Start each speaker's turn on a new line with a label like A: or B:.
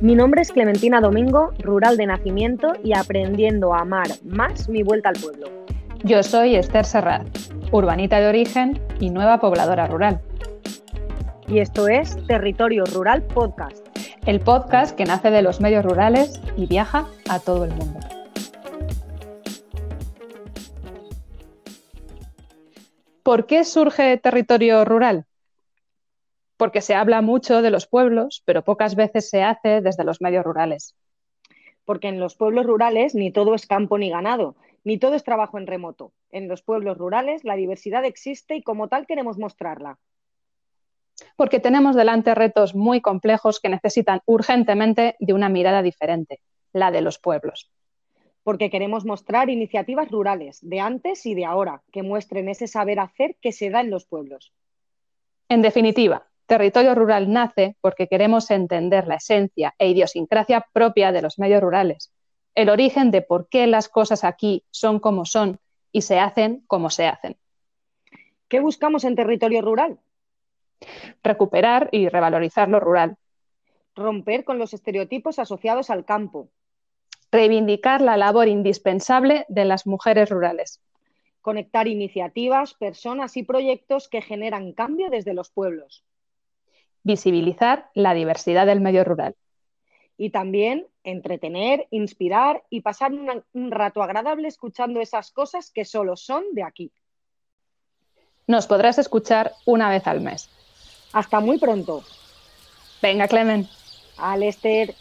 A: Mi nombre es Clementina Domingo, rural de nacimiento y aprendiendo a amar más mi vuelta al pueblo.
B: Yo soy Esther Serrat, urbanita de origen y nueva pobladora rural.
A: Y esto es Territorio Rural Podcast.
B: El podcast que nace de los medios rurales y viaja a todo el mundo. ¿Por qué surge Territorio Rural? porque se habla mucho de los pueblos, pero pocas veces se hace desde los medios rurales.
A: Porque en los pueblos rurales ni todo es campo ni ganado, ni todo es trabajo en remoto. En los pueblos rurales la diversidad existe y como tal queremos mostrarla.
B: Porque tenemos delante retos muy complejos que necesitan urgentemente de una mirada diferente, la de los pueblos.
A: Porque queremos mostrar iniciativas rurales de antes y de ahora que muestren ese saber hacer que se da en los pueblos.
B: En definitiva, Territorio rural nace porque queremos entender la esencia e idiosincrasia propia de los medios rurales, el origen de por qué las cosas aquí son como son y se hacen como se hacen.
A: ¿Qué buscamos en territorio rural?
B: Recuperar y revalorizar lo rural.
A: Romper con los estereotipos asociados al campo.
B: Reivindicar la labor indispensable de las mujeres rurales.
A: Conectar iniciativas, personas y proyectos que generan cambio desde los pueblos
B: visibilizar la diversidad del medio rural.
A: Y también entretener, inspirar y pasar un rato agradable escuchando esas cosas que solo son de aquí.
B: Nos podrás escuchar una vez al mes.
A: Hasta muy pronto.
B: Venga, Clemen.
A: Al Esther.